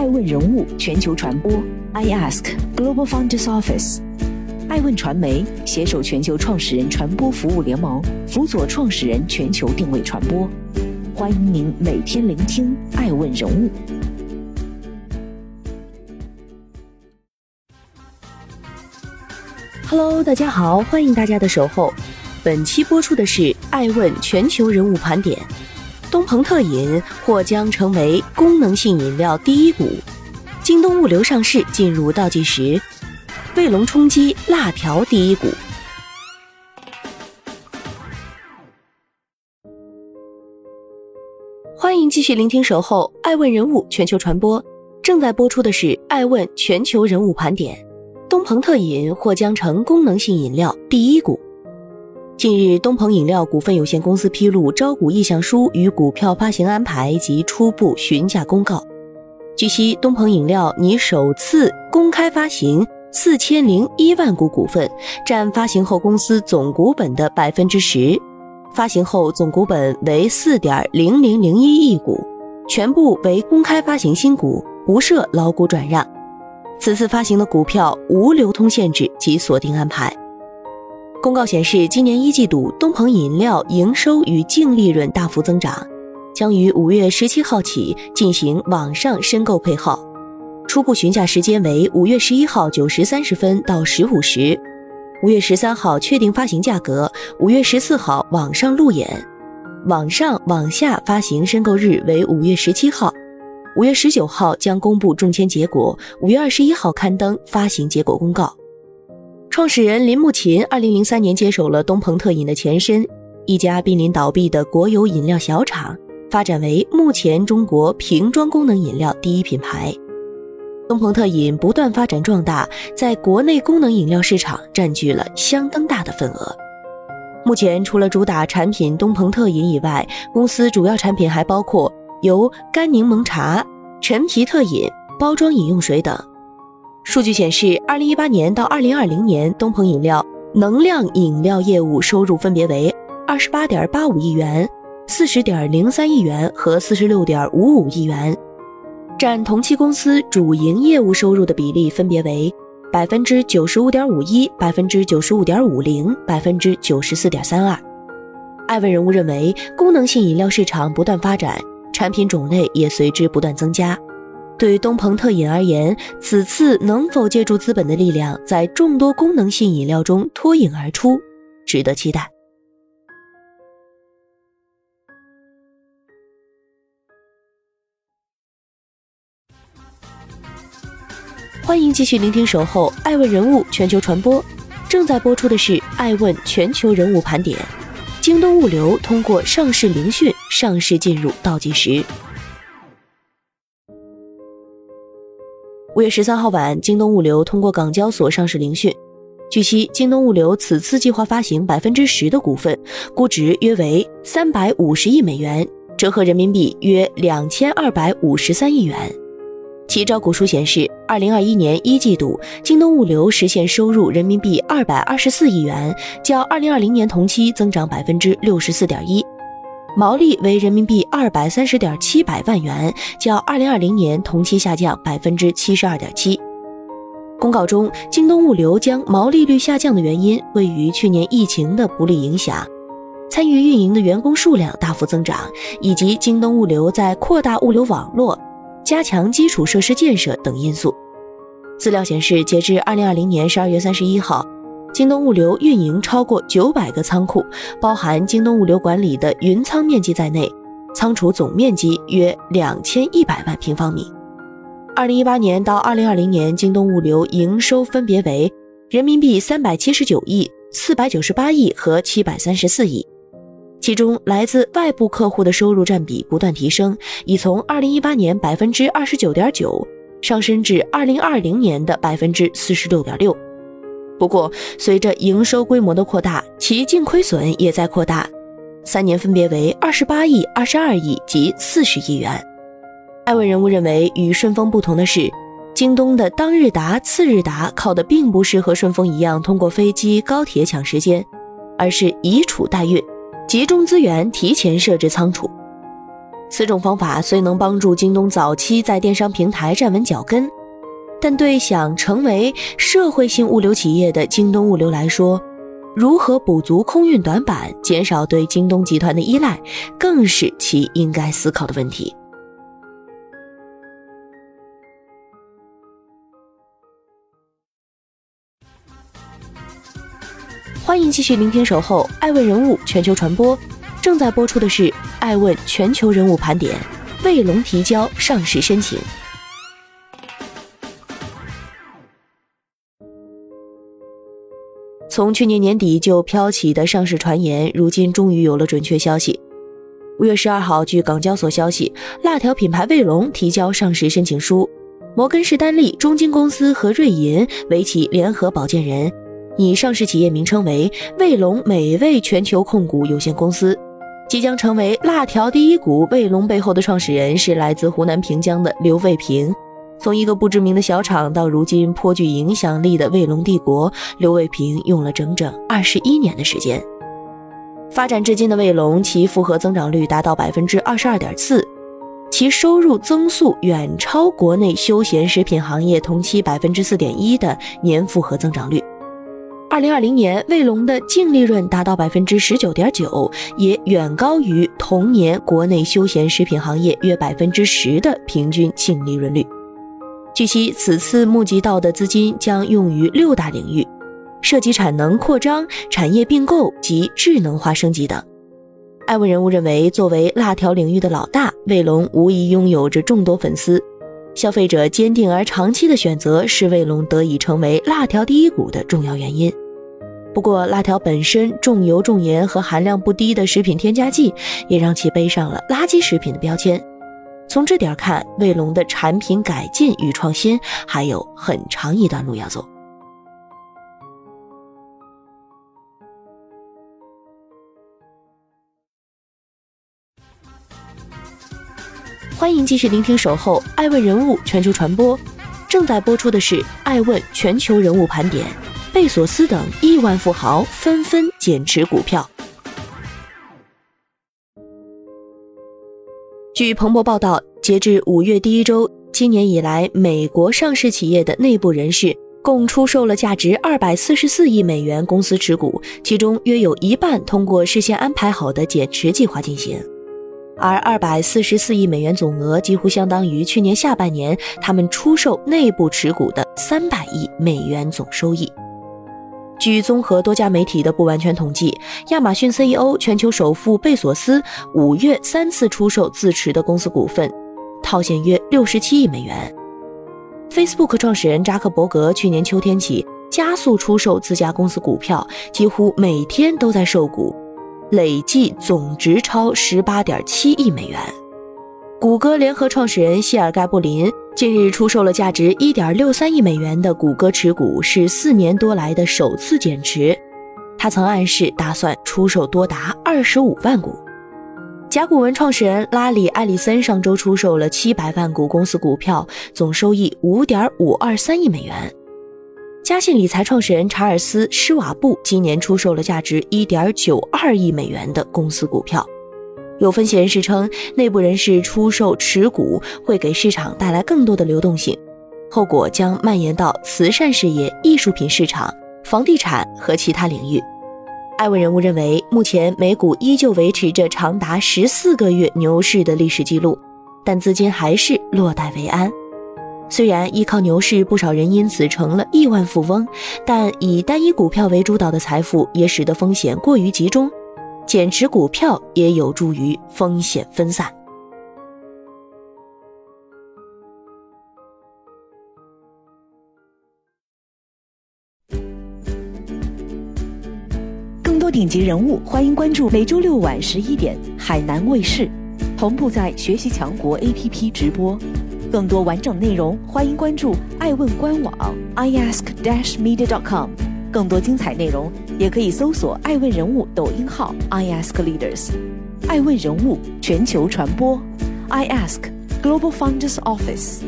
爱问人物全球传播，I Ask Global Founders Office，爱问传媒携手全球创始人传播服务联盟，辅佐创始人全球定位传播。欢迎您每天聆听爱问人物。Hello，大家好，欢迎大家的守候。本期播出的是爱问全球人物盘点。东鹏特饮或将成为功能性饮料第一股，京东物流上市进入倒计时，卫龙冲击辣条第一股。欢迎继续聆听守候爱问人物全球传播，正在播出的是爱问全球人物盘点。东鹏特饮或将成功能性饮料第一股。近日，东鹏饮料股份有限公司披露招股意向书与股票发行安排及初步询价公告。据悉，东鹏饮料拟首次公开发行四千零一万股股份，占发行后公司总股本的百分之十，发行后总股本为四点零零零一亿股，全部为公开发行新股，不设老股转让。此次发行的股票无流通限制及锁定安排。公告显示，今年一季度东鹏饮料营收与净利润大幅增长，将于五月十七号起进行网上申购配号，初步询价时间为五月十一号九时三十分到十五时，五月十三号确定发行价格，五月十四号网上路演，网上网下发行申购日为五月十七号，五月十九号将公布中签结果，五月二十一号刊登发行结果公告。创始人林木琴二零零三年接手了东鹏特饮的前身，一家濒临倒闭的国有饮料小厂，发展为目前中国瓶装功能饮料第一品牌。东鹏特饮不断发展壮大，在国内功能饮料市场占据了相当大的份额。目前，除了主打产品东鹏特饮以外，公司主要产品还包括由干柠檬茶、陈皮特饮、包装饮用水等。数据显示，二零一八年到二零二零年，东鹏饮料能量饮料业务收入分别为二十八点八五亿元、四十点零三亿元和四十六点五五亿元，占同期公司主营业务收入的比例分别为百分之九十五点五一、百分之九十五点五零、百分之九十四点三二。艾问人物认为，功能性饮料市场不断发展，产品种类也随之不断增加。对于东鹏特饮而言，此次能否借助资本的力量，在众多功能性饮料中脱颖而出，值得期待。欢迎继续聆听《守候爱问人物全球传播》，正在播出的是《爱问全球人物盘点》。京东物流通过上市聆讯，上市进入倒计时。五月十三号晚，京东物流通过港交所上市聆讯。据悉，京东物流此次计划发行百分之十的股份，估值约为三百五十亿美元，折合人民币约两千二百五十三亿元。其招股书显示，二零二一年一季度，京东物流实现收入人民币二百二十四亿元，较二零二零年同期增长百分之六十四点一。毛利为人民币二百三十点七百万元，较二零二零年同期下降百分之七十二点七。公告中，京东物流将毛利率下降的原因位于去年疫情的不利影响，参与运营的员工数量大幅增长，以及京东物流在扩大物流网络、加强基础设施建设等因素。资料显示，截至二零二零年十二月三十一号。京东物流运营超过九百个仓库，包含京东物流管理的云仓面积在内，仓储总面积约两千一百万平方米。二零一八年到二零二零年，京东物流营收分别为人民币三百七十九亿、四百九十八亿和七百三十四亿，其中来自外部客户的收入占比不断提升，已从二零一八年百分之二十九点九上升至二零二零年的百分之四十六点六。不过，随着营收规模的扩大，其净亏损也在扩大，三年分别为二十八亿、二十二亿及四十亿元。艾问人物认为，与顺丰不同的是，京东的当日达、次日达靠的并不是和顺丰一样通过飞机、高铁抢时间，而是以储代运，集中资源提前设置仓储。此种方法虽能帮助京东早期在电商平台站稳脚跟，但对想成为社会性物流企业的京东物流来说，如何补足空运短板，减少对京东集团的依赖，更是其应该思考的问题。欢迎继续聆听《守候爱问人物全球传播》，正在播出的是《爱问全球人物盘点》，卫龙提交上市申请。从去年年底就飘起的上市传言，如今终于有了准确消息。五月十二号，据港交所消息，辣条品牌卫龙提交上市申请书，摩根士丹利、中金公司和瑞银为其联合保荐人，以上市企业名称为卫龙美味全球控股有限公司，即将成为辣条第一股。卫龙背后的创始人是来自湖南平江的刘卫平。从一个不知名的小厂到如今颇具影响力的卫龙帝国，刘卫平用了整整二十一年的时间。发展至今的卫龙，其复合增长率达到百分之二十二点四，其收入增速远超国内休闲食品行业同期百分之四点一的年复合增长率。二零二零年，卫龙的净利润达到百分之十九点九，也远高于同年国内休闲食品行业约百分之十的平均净利润率。据悉，此次募集到的资金将用于六大领域，涉及产能扩张、产业并购及智能化升级等。爱问人物认为，作为辣条领域的老大，卫龙无疑拥有着众多粉丝，消费者坚定而长期的选择是卫龙得以成为辣条第一股的重要原因。不过，辣条本身重油重盐和含量不低的食品添加剂，也让其背上了垃圾食品的标签。从这点看，卫龙的产品改进与创新还有很长一段路要走。欢迎继续聆听《守候爱问人物全球传播》，正在播出的是《爱问全球人物盘点》，贝索斯等亿万富豪纷纷减持股票。据彭博报道，截至五月第一周，今年以来，美国上市企业的内部人士共出售了价值二百四十四亿美元公司持股，其中约有一半通过事先安排好的减持计划进行，而二百四十四亿美元总额几乎相当于去年下半年他们出售内部持股的三百亿美元总收益。据综合多家媒体的不完全统计，亚马逊 CEO、全球首富贝索斯五月三次出售自持的公司股份，套现约六十七亿美元。Facebook 创始人扎克伯格去年秋天起加速出售自家公司股票，几乎每天都在售股，累计总值超十八点七亿美元。谷歌联合创始人谢尔盖布林。近日出售了价值一点六三亿美元的谷歌持股，是四年多来的首次减持。他曾暗示打算出售多达二十五万股。甲骨文创始人拉里·埃里森上周出售了七百万股公司股票，总收益五点五二三亿美元。嘉信理财创始人查尔斯·施瓦布今年出售了价值一点九二亿美元的公司股票。有分析人士称，内部人士出售持股会给市场带来更多的流动性，后果将蔓延到慈善事业、艺术品市场、房地产和其他领域。艾问人物认为，目前美股依旧维持着长达十四个月牛市的历史记录，但资金还是落袋为安。虽然依靠牛市，不少人因此成了亿万富翁，但以单一股票为主导的财富也使得风险过于集中。减持股票也有助于风险分散。更多顶级人物，欢迎关注每周六晚十一点海南卫视，同步在学习强国 APP 直播。更多完整内容，欢迎关注爱问官网 iask-media.com。更多精彩内容，也可以搜索“爱问人物”抖音号 “i ask leaders”，爱问人物全球传播，“i ask Global Founders Office”。